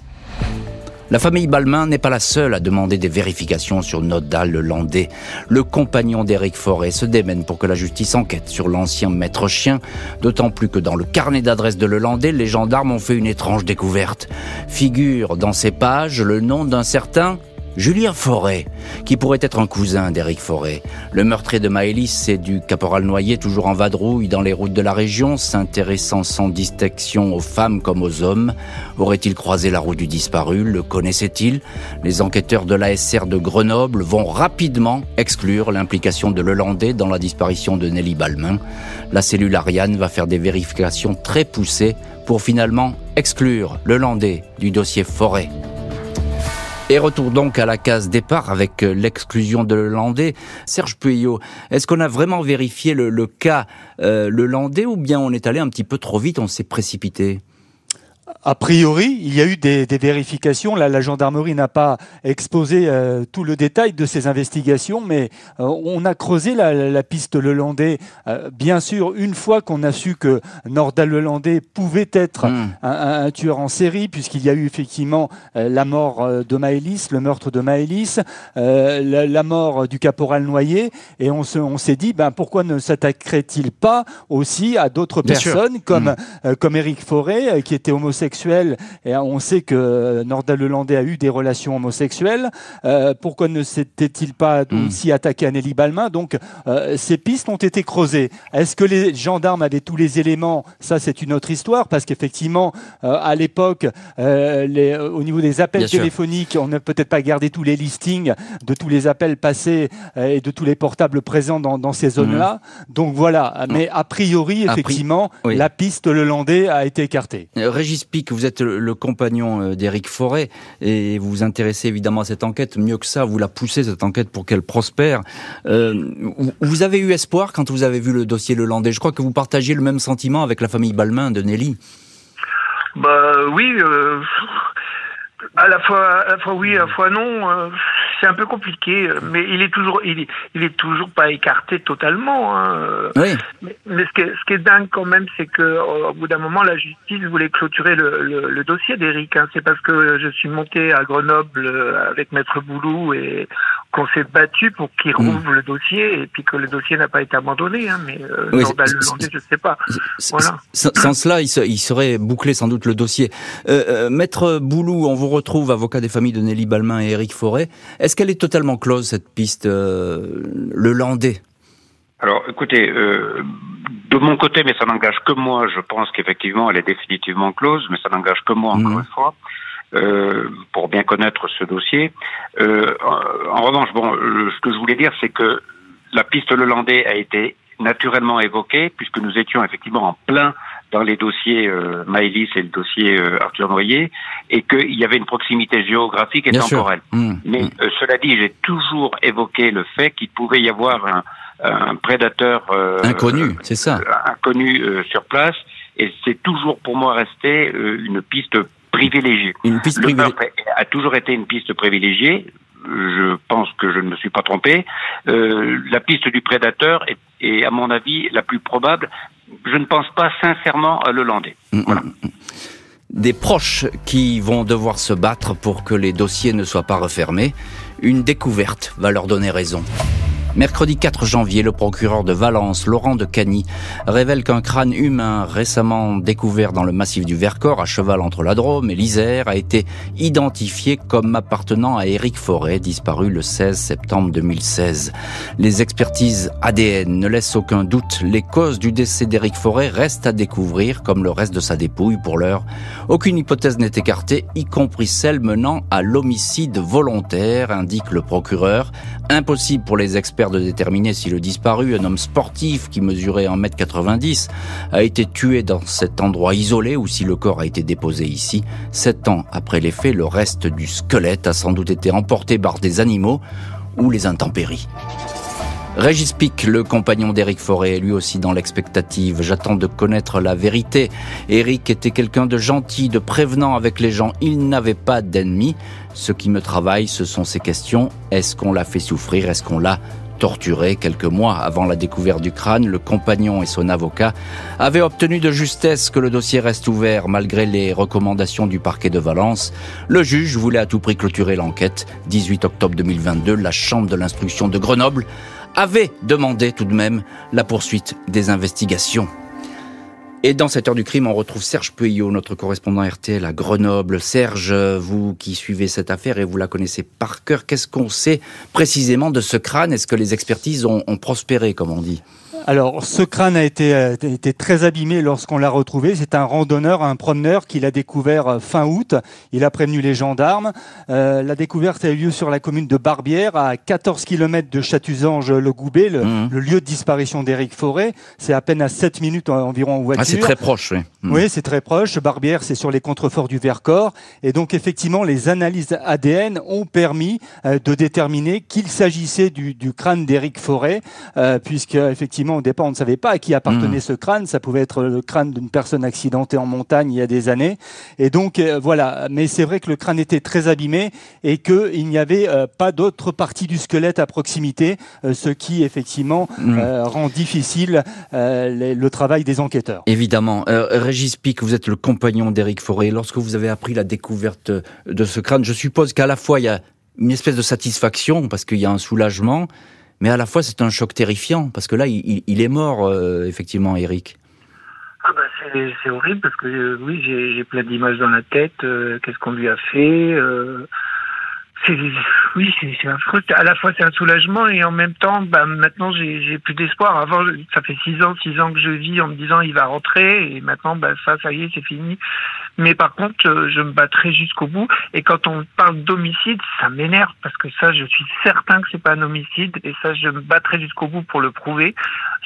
La famille Balmain n'est pas la seule à demander des vérifications sur Nodal le Landais. Le compagnon d'Éric Forêt se démène pour que la justice enquête sur l'ancien maître chien, d'autant plus que dans le carnet d'adresse de Lelandais, les gendarmes ont fait une étrange découverte. Figure dans ces pages le nom d'un certain Julien Forêt, qui pourrait être un cousin d'Éric Forêt. Le meurtrier de Maëlys, c'est du caporal Noyer, toujours en vadrouille dans les routes de la région, s'intéressant sans distinction aux femmes comme aux hommes. Aurait-il croisé la route du disparu? Le connaissait-il? Les enquêteurs de l'ASR de Grenoble vont rapidement exclure l'implication de Lelandais dans la disparition de Nelly Balmain. La cellule Ariane va faire des vérifications très poussées pour finalement exclure Lelandais du dossier Forêt. Et retour donc à la case départ avec euh, l'exclusion de Lelandais. Serge Pueyo, est-ce qu'on a vraiment vérifié le, cas euh, Lelandais ou bien on est allé un petit peu trop vite, on s'est précipité? A priori, il y a eu des, vérifications. Là, la gendarmerie n'a pas exposé euh, tout le détail de ces investigations, mais euh, on a creusé la, piste Lelandais. Euh, bien sûr, une fois qu'on a su que Nordal Lelandais pouvait être hmm. un, tueur en série, puisqu'il y a eu effectivement la mort de Maëlys, le meurtre de Maëlys, la, mort du caporal Noyer, et on s'est dit, ben, pourquoi ne s'attaquerait-il pas aussi à d'autres personnes comme, hmm. comme Éric Forêt, qui était homosexuel et on sait que Nordal Lelandais a eu des relations homosexuelles. Euh, pourquoi ne s'était-il pas hmm. aussi attaqué à Nelly Balmain? Donc euh, ces pistes ont été creusées. Est-ce que les gendarmes avaient tous les éléments? Ça, c'est une autre histoire parce qu'effectivement, euh, à l'époque, au niveau des appels téléphoniques, on n'a peut-être pas gardé tous les listings de tous les appels passés et de tous les portables présents dans, ces zones-là. Hmm. Donc voilà. Mais a priori, effectivement, la piste Lelandais a été écartée. Régis que vous êtes le, compagnon euh, d'Éric Forêt et vous vous intéressez évidemment à cette enquête. Mieux que ça, vous la poussez cette enquête pour qu'elle prospère. Euh, vous avez eu espoir quand vous avez vu le dossier Le Landais. Je crois que vous partagiez le même sentiment avec la famille Balmain de Nelly. Bah oui. Euh, à la fois, à la fois oui, à la fois non c'est un peu compliqué, euh, mais il est toujours, il est, il est toujours pas écarté totalement. Hein. Oui. Mais, ce, qui est, ce, qui est, dingue quand même, c'est que au bout d'un moment, la justice voulait clôturer le, le, dossier d'Éric. Hein. C'est parce que je suis monté à Grenoble euh, avec Maître Boulou et qu'on s'est battu pour qu'il hmm. rouvre le dossier et puis que le dossier n'a pas été abandonné. Hein. Mais euh, oui, le je sais pas. Voilà. Sans cela, il, serait bouclé sans doute le dossier. Euh, Maître Boulou, on vous retrouve avocat des familles de Nelly Balmain et Éric Forêt. Est-ce qu'elle est totalement close, cette piste, euh, le Landais? Alors, écoutez, euh, de mon côté, mais ça n'engage que moi, je pense qu'effectivement, elle est définitivement close, mais ça n'engage que moi, encore mhm. une fois. Euh, pour bien connaître ce dossier. en, revanche, bon, ce que je voulais dire, c'est que la piste Le Landais a été naturellement évoquée, puisque nous étions effectivement en plein dans les dossiers euh, Maëlys et le dossier euh, Arthur Noyer, et qu'il y avait une proximité géographique et temporelle. Mmh. Mais mmh. Euh, cela dit, j'ai toujours évoqué le fait qu'il pouvait y avoir un, un prédateur euh, inconnu, c'est ça, inconnu sur place, et c'est toujours pour moi resté une piste privilégiée. Une piste privilégiée. a toujours été une piste privilégiée je pense que je ne me suis pas trompé. Euh, la piste du prédateur est, est, à mon avis, la plus probable. Je ne pense pas sincèrement à le Landais. Mm, mm, voilà. Mm, Des proches qui vont devoir se battre pour que les dossiers ne soient pas refermés. Une découverte va leur donner raison. Mercredi 4 janvier, le procureur de Valence, Laurent de Cagny, révèle qu'un crâne humain récemment découvert dans le massif du Vercors, à cheval entre la Drôme et l'Isère, a été identifié comme appartenant à Éric Forêt, disparu le 16 septembre 2016. Les expertises ADN ne laissent aucun doute. Les causes du décès d'Éric Forêt restent à découvrir, comme le reste de sa dépouille pour l'heure. Aucune hypothèse n'est écartée, y compris celle menant à l'homicide volontaire, indique le procureur. Impossible pour les experts de déterminer si le disparu, un homme sportif qui mesurait 1m90, a été tué dans cet endroit isolé ou si le corps a été déposé ici. Sept ans après les faits, le reste du squelette a sans doute été emporté par des animaux ou les intempéries. Régis Pic, le compagnon d'Éric Forêt, est lui aussi dans l'expectative. J'attends de connaître la vérité. Éric était quelqu'un de gentil, de prévenant avec les gens. Il n'avait pas d'ennemis. Ce qui me travaille, ce sont ces questions. Est-ce qu'on l'a fait souffrir? Est-ce qu'on l'a torturé quelques mois avant la découverte du crâne, le compagnon et son avocat avaient obtenu de justesse que le dossier reste ouvert malgré les recommandations du parquet de Valence. Le juge voulait à tout prix clôturer l'enquête. 18 octobre 2022, la chambre de l'instruction de Grenoble avait demandé tout de même la poursuite des investigations. Et dans cette heure du crime, on retrouve Serge Pueyo, notre correspondant RTL à Grenoble. Serge, vous qui suivez cette affaire et vous la connaissez par cœur, qu'est-ce qu'on sait précisément de ce crâne? Est-ce que les expertises ont, ont prospéré, comme on dit? Alors, ce crâne a été, euh, été très abîmé lorsqu'on l'a retrouvé. C'est un randonneur, un promeneur qui l'a découvert euh, fin août. Il a prévenu les gendarmes. Euh, la découverte a eu lieu sur la commune de Barbière, à 14 km de Chatuzange-le-Goubet, mmh. le, lieu de disparition d'Éric Forêt. C'est à peine à 7 minutes environ en voiture. Ah, c'est très proche, oui. Mmh. Oui, c'est très proche. Barbière, c'est sur les contreforts du Vercors. Et donc, effectivement, les analyses ADN ont permis de déterminer qu'il s'agissait du, du, crâne d'Éric Forêt, puisque, effectivement, au départ, on ne savait pas à qui appartenait mmh. ce crâne. Ça pouvait être le crâne d'une personne accidentée en montagne il y a des années. Et donc, euh, voilà. Mais c'est vrai que le crâne était très abîmé et qu'il n'y avait euh, pas d'autre partie du squelette à proximité, euh, ce qui, effectivement, mmh. rend difficile le travail des enquêteurs. Évidemment. Régis Pic, vous êtes le compagnon d'Éric Forêt. Lorsque vous avez appris la découverte de ce crâne, je suppose qu'à la fois, il y a une espèce de satisfaction parce qu'il y a un soulagement, mais à la fois c'est un choc terrifiant parce que là il, il est mort euh, effectivement Eric. Ah bah c'est horrible parce que euh, oui j'ai plein d'images dans la tête. Euh, qu'est-ce qu'on lui a fait oui c'est affreux à la fois c'est un soulagement et en même temps bah maintenant j'ai plus d'espoir avant ça fait six ans six ans que je vis en me disant il va rentrer et maintenant bah ça ça y est c'est fini mais par contre euh, je me battrai jusqu'au bout. Et quand on parle d'homicide ça m'énerve parce que ça je suis certain que c'est pas un homicide et ça je me battrai jusqu'au bout pour le prouver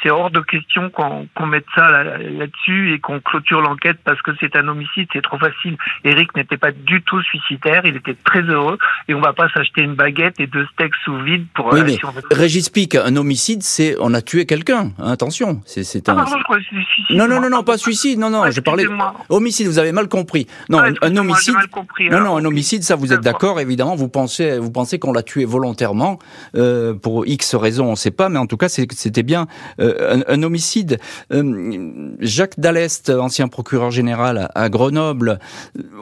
c'est hors de question qu'on mette ça là-dessus et qu'on clôture l'enquête parce que c'est un homicide c'est trop facile Eric n'était pas du tout suicidaire il était très heureux et on va pas s'acheter une baguette et deux steaks sous vide pour. Oui, euh, mais Régis Pic, un homicide, c'est on a tué quelqu'un. Hein, attention, c'est ah, un. pardon, je crois que suicide. Non, non, non, non, pas suicide. Non, non, je parlais homicide. Vous avez mal compris. Non, ah, un, homicide. Mal compris, non, non, un homicide, ça vous êtes d'accord, évidemment. Vous pensez, vous pensez qu'on l'a tué volontairement euh, pour X raisons, on ne sait pas, mais en tout cas, c'était bien euh, un, un, homicide. Euh, Jacques Dallest, ancien procureur général à Grenoble,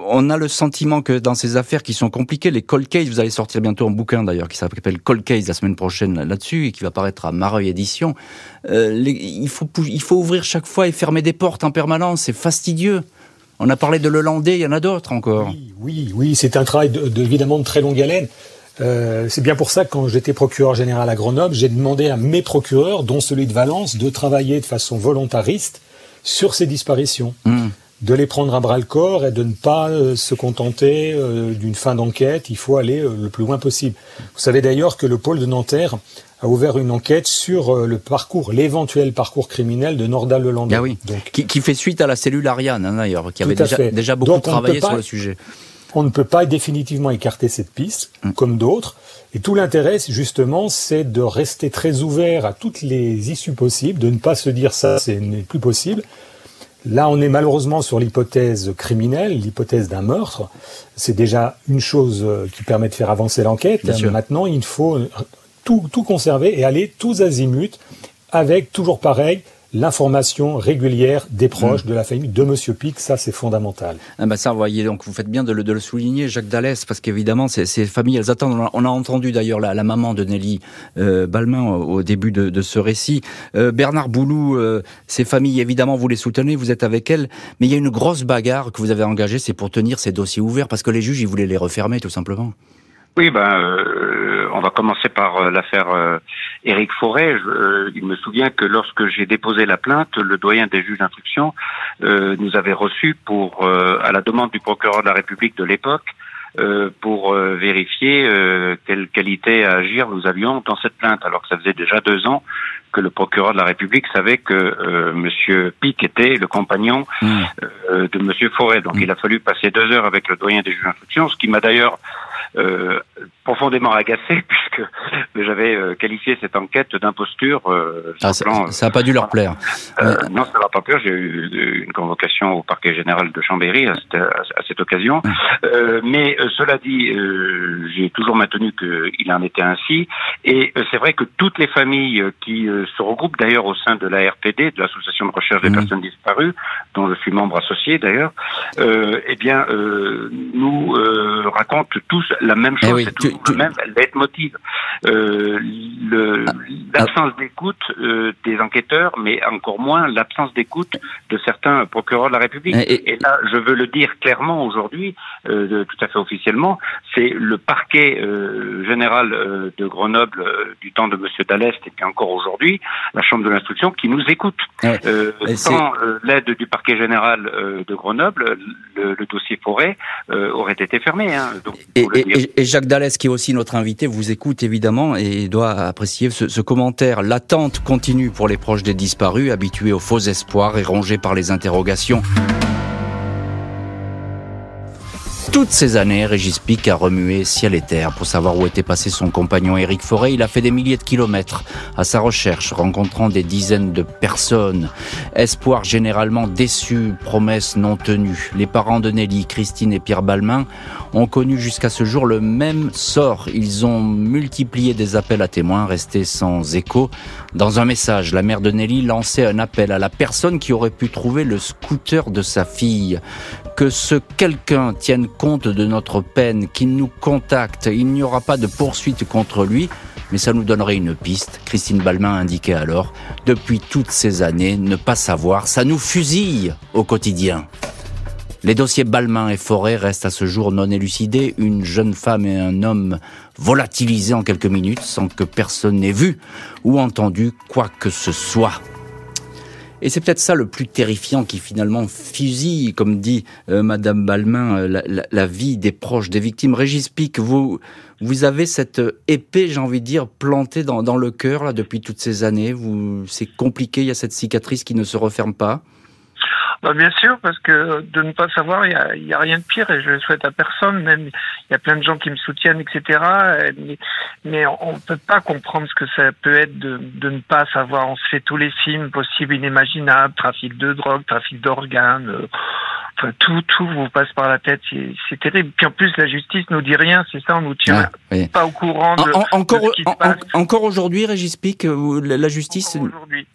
on a le sentiment que dans ces affaires qui sont compliquées, les cold cases, vous allez sortir bientôt un bouquin d'ailleurs qui s'appelle Cold Case la semaine prochaine là-dessus et qui va paraître à Mareuil Édition. Euh, il, faut, ouvrir chaque fois et fermer des portes en permanence, c'est fastidieux. On a parlé de Lelandais, il y en a d'autres encore. Oui, oui, oui c'est un travail de, évidemment de très longue haleine. Euh, c'est bien pour ça que quand j'étais procureur général à Grenoble, j'ai demandé à mes procureurs, dont celui de Valence, de travailler de façon volontariste sur ces disparitions. Mmh de les prendre à bras le corps et de ne pas euh, se contenter euh, d'une fin d'enquête. Il faut aller le plus loin possible. Vous savez d'ailleurs que le pôle de Nanterre a ouvert une enquête sur le parcours, l'éventuel parcours criminel de Nordal Lelandais. Ah oui. Donc, qui, fait suite à la cellule Ariane hein, d'ailleurs, qui avait déjà, beaucoup travaillé sur le sujet. On ne peut pas définitivement écarter cette piste, hum. comme d'autres. Et tout l'intérêt, justement, c'est de rester très ouvert à toutes les issues possibles, de ne pas se dire ça, ce n'est plus possible, Là, on est malheureusement sur l'hypothèse criminelle, l'hypothèse d'un meurtre. C'est déjà une chose euh, qui permet de faire avancer l'enquête. Maintenant, il faut tout, tout conserver et aller tous azimuts avec toujours pareil l'information régulière des proches de la famille de Monsieur Pic, ça c'est fondamental. Ah bah ça, vous voyez, donc vous faites bien de le, souligner, Jacques Dallès, parce qu'évidemment, ces, familles, elles attendent. On a, entendu d'ailleurs la, maman de Nelly euh, Balmain au, début de, ce récit. Euh, Bernard Boulou, euh, ces familles, évidemment, vous les soutenez, vous êtes avec elles, mais il y a une grosse bagarre que vous avez engagée, c'est pour tenir ces dossiers ouverts, parce que les juges, ils voulaient les refermer, tout simplement. Oui, ben, euh, on va commencer par euh, l'affaire euh, Éric Forêt. il me souvient que lorsque j'ai déposé la plainte, le doyen des juges d'instruction nous avait reçus pour, à la demande du procureur de la République de l'époque, pour vérifier quelle qualité à agir nous avions dans cette plainte, alors que ça faisait déjà deux ans que le procureur de la République savait que Monsieur Pic était le compagnon mmh. de Monsieur Forêt. Donc mmh. il a fallu passer deux heures avec le doyen des juges d'instruction, ce qui m'a d'ailleurs euh, profondément agacé [laughs] puisque j'avais euh, qualifié cette enquête d'imposture. Euh, ah, ça n'a pas dû leur plaire. Non, ça n'a pas plu. J'ai eu une convocation au parquet général de Chambéry à cette, à cette occasion. mais cela dit, j'ai toujours maintenu qu'il en était ainsi. Et c'est vrai que toutes les familles qui se regroupent d'ailleurs au sein de la RPD, de l'Association de recherche des mmh. personnes disparues, dont je suis membre associé d'ailleurs, eh bien, nous racontent tous la même eh chose, c'est toujours le même leitmotiv. Euh, ah. l'absence d'écoute euh, des enquêteurs, mais encore moins l'absence d'écoute de certains procureurs de la République. Et, là, je veux le dire clairement aujourd'hui, euh, tout à fait officiellement, c'est le parquet euh, général euh, de Grenoble du temps de Monsieur Dallest et puis encore aujourd'hui, la Chambre de l'instruction qui nous écoute. sans l'aide du parquet général de Grenoble, le, dossier forêt aurait été fermé. Hein. Donc, et, Jacques Dallès, qui est aussi notre invité, vous écoute évidemment et doit apprécier ce, ce commentaire. L'attente continue pour les proches des disparus, habitués aux faux espoirs et rongés par les interrogations. Toutes ces années, Régis Pic a remué ciel et terre pour savoir où était passé son compagnon Éric Forêt. Il a fait des milliers de kilomètres à sa recherche, rencontrant des dizaines de personnes. Espoir généralement déçu, promesses non tenues. Les parents de Nelly, Christine et Pierre Balmain ont connu jusqu'à ce jour le même sort. Ils ont multiplié des appels à témoins, restés sans écho. Dans un message, la mère de Nelly lançait un appel à la personne qui aurait pu trouver le scooter de sa fille. Que ce quelqu'un tienne compte de notre peine, qu'il nous contacte. Il n'y aura pas de poursuite contre lui, mais ça nous donnerait une piste. Christine Balmain indiquait alors, depuis toutes ces années, ne pas savoir, ça nous fusille au quotidien. Les dossiers Balmain et Forêt restent à ce jour non élucidés. Une jeune femme et un homme volatilisés en quelques minutes sans que personne n'ait vu ou entendu quoi que ce soit. Et c'est peut-être ça le plus terrifiant qui finalement fusille, comme dit euh, Madame Balmain, euh, la, vie des proches des victimes. Régis Pic, vous, vous avez cette épée, j'ai envie de dire, plantée dans, dans le cœur là depuis toutes ces années. Vous, c'est compliqué, il y a cette cicatrice qui ne se referme pas. Bah bien sûr, parce que de ne pas savoir, il y a, a, rien de pire et je le souhaite à personne. Même il y a plein de gens qui me soutiennent, etc. Mais, mais on ne peut pas comprendre ce que ça peut être de, de ne pas savoir. On se fait tous les films possibles, inimaginables, trafic de drogue, trafic d'organes. Euh, tout, tout vous passe par la tête. C'est terrible. Puis en plus, la justice nous dit rien. C'est ça, on nous tient ah, pas au courant de, encore, ce qui se passe. encore aujourd'hui, Régis Pic, euh, la, justice. Aujourd'hui.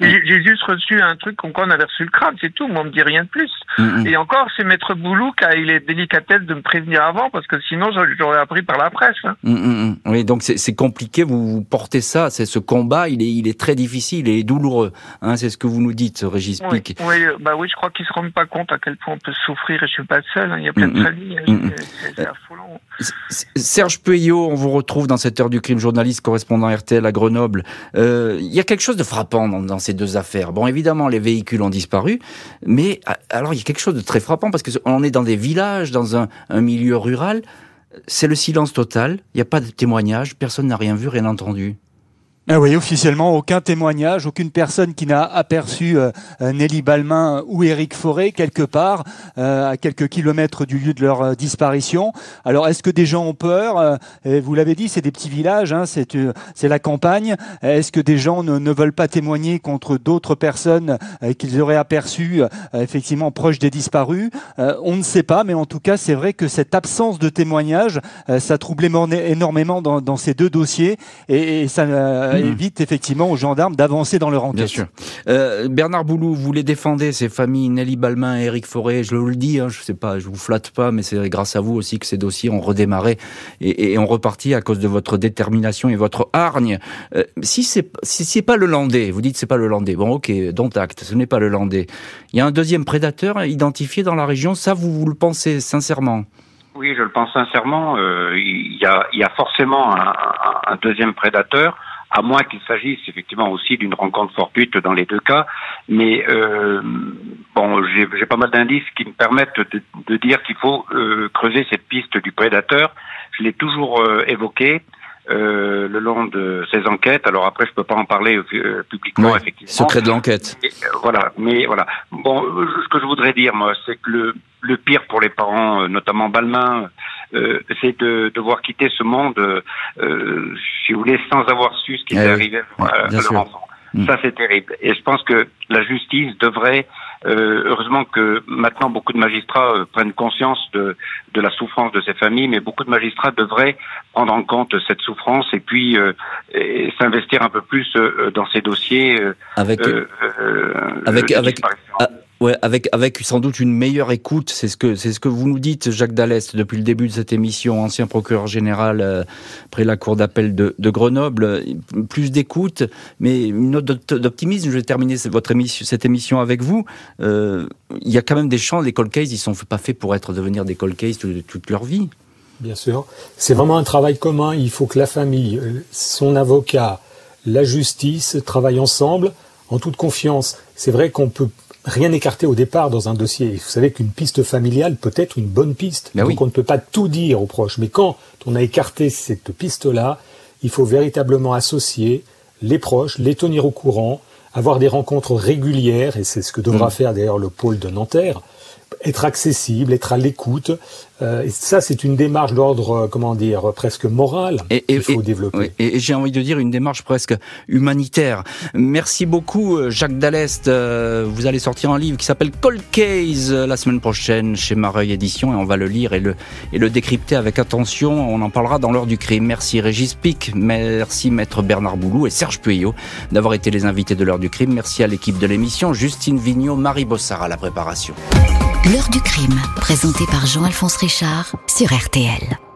J'ai juste reçu un truc comme quoi on avait reçu le crâne, c'est tout. Mais on me dit rien de plus. Mm, mm. Et encore, c'est Maître Boulou qui a eu les délicatesses de me prévenir avant, parce que sinon, j'aurais appris par la presse. Hein. Mm, oui, donc c'est compliqué. Vous, portez ça. C'est ce combat. Il est, il est très difficile et douloureux. Hein, c'est ce que vous nous dites, Régis Pic. Oui, bah oui, je crois qu'ils se rendent pas compte à quel on peut souffrir et je suis pas le seul. Hein. Il y a plein de familles. Hein. C'est affolant. Serge Peuillot, on vous retrouve dans cette heure du crime, journaliste correspondant RTL à Grenoble. Euh, il y a quelque chose de frappant dans, ces deux affaires. Bon, évidemment, les véhicules ont disparu, mais alors il y a quelque chose de très frappant parce qu'on est dans des villages, dans un, un milieu rural. C'est le silence total. Il n'y a pas de témoignage. Personne n'a rien vu, rien entendu. Ah oui, officiellement, aucun témoignage, aucune personne qui n'a aperçu euh, euh, Nelly Balmain ou Éric Forêt quelque part, euh, à quelques kilomètres du lieu de leur disparition. Alors, est-ce que des gens ont peur Vous l'avez dit, c'est des petits villages, hein, c'est la campagne. Est-ce que des gens ne, veulent pas témoigner contre d'autres personnes qu'ils auraient aperçues effectivement proches des disparus? On ne sait pas, mais en tout cas, c'est vrai que cette absence de témoignage, ça troublait énormément dans, dans, ces deux dossiers et, et ça ça Mhm. évite effectivement aux gendarmes d'avancer dans leur enquête. Bien sûr. Euh, Bernard Boulou, vous les défendez, ces familles, Nelly Balmain et Éric Forêt. Je vous le dis, hein, je sais pas, je vous flatte pas, mais c'est grâce à vous aussi que ces dossiers ont redémarré et, et ont reparti à cause de votre détermination et votre hargne. Euh, si c'est si c'est pas le Landais, vous dites c'est pas le Landais. Bon, ok, dont acte, ce n'est pas le Landais. Il y a un deuxième prédateur identifié dans la région. Ça, vous, vous le pensez sincèrement? Oui, je le pense sincèrement. Euh, il, y a, il y a forcément un, un- un deuxième prédateur, à moins qu'il s'agisse effectivement aussi d'une rencontre fortuite dans les deux cas. Mais euh, bon, j'ai pas mal d'indices qui me permettent de, de dire qu'il faut euh, creuser cette piste du prédateur. Je l'ai toujours euh, évoqué. euh, le long de ces enquêtes. Alors après, je peux pas en parler euh, publiquement, Ouais, effectivement. Secret de l'enquête. Euh, voilà, mais voilà. Bon, euh, ce que je voudrais dire, moi, c'est que le, le pire pour les parents, euh, notamment Balmain, euh, c'est de devoir quitter ce monde, euh, euh, si vous voulez, sans avoir su ce qui Eh est oui. arrivé à, Ouais, à leur enfant. Mm. Ça, c'est terrible. Et je pense que la justice devrait, euh, heureusement que maintenant beaucoup de magistrats euh, prennent conscience de, de la souffrance de ces familles, mais beaucoup de magistrats devraient prendre en compte cette souffrance et puis euh, s'investir un peu plus euh, dans ces dossiers. euh, Avec euh, euh, Avec sans doute une meilleure écoute, c'est ce que vous nous dites, Jacques Dallest, depuis le début de cette émission, ancien procureur général euh, près la cour d'appel de, Grenoble, plus d'écoute, mais une note d'opt- d'optimisme. Je vais terminer votre émission, cette émission avec vous. Euh, il y a quand même des champs, les cold cases, ils sont pas faits pour être devenir des cold cases toute, toute leur vie. Bien sûr. C'est vraiment un travail commun. Il faut que la famille, euh, son avocat, la justice travaillent ensemble en toute confiance. C'est vrai qu'on peut rien écarter au départ dans un dossier. Vous savez qu'une piste familiale peut être une bonne piste. Ben Donc oui. on ne peut pas tout dire aux proches. Mais quand on a écarté cette piste-là, il faut véritablement associer les proches, les tenir au courant, avoir des rencontres régulières, et c'est ce que devra Mm. faire d'ailleurs le pôle de Nanterre, être accessible, être à l'écoute. Euh, et ça, c'est une démarche d'ordre, euh, comment dire, presque moral Et, qu'il faut développer. oui, et- et j'ai envie de dire une démarche presque humanitaire. Merci beaucoup, euh, Jacques Dallest. Vous allez sortir un livre qui s'appelle Cold Case la semaine prochaine chez Mareuil Édition et on va le lire et le, et le décrypter avec attention. On en parlera dans l'heure du crime. Merci Régis Pic, merci Maître Bernard Boulou et Serge Puyot d'avoir été les invités de l'heure du crime. Merci à l'équipe de l'émission, Justine Vignot, Marie Bossard à la préparation. L'heure du crime, présenté par Jean-Alphonse Richard sur RTL.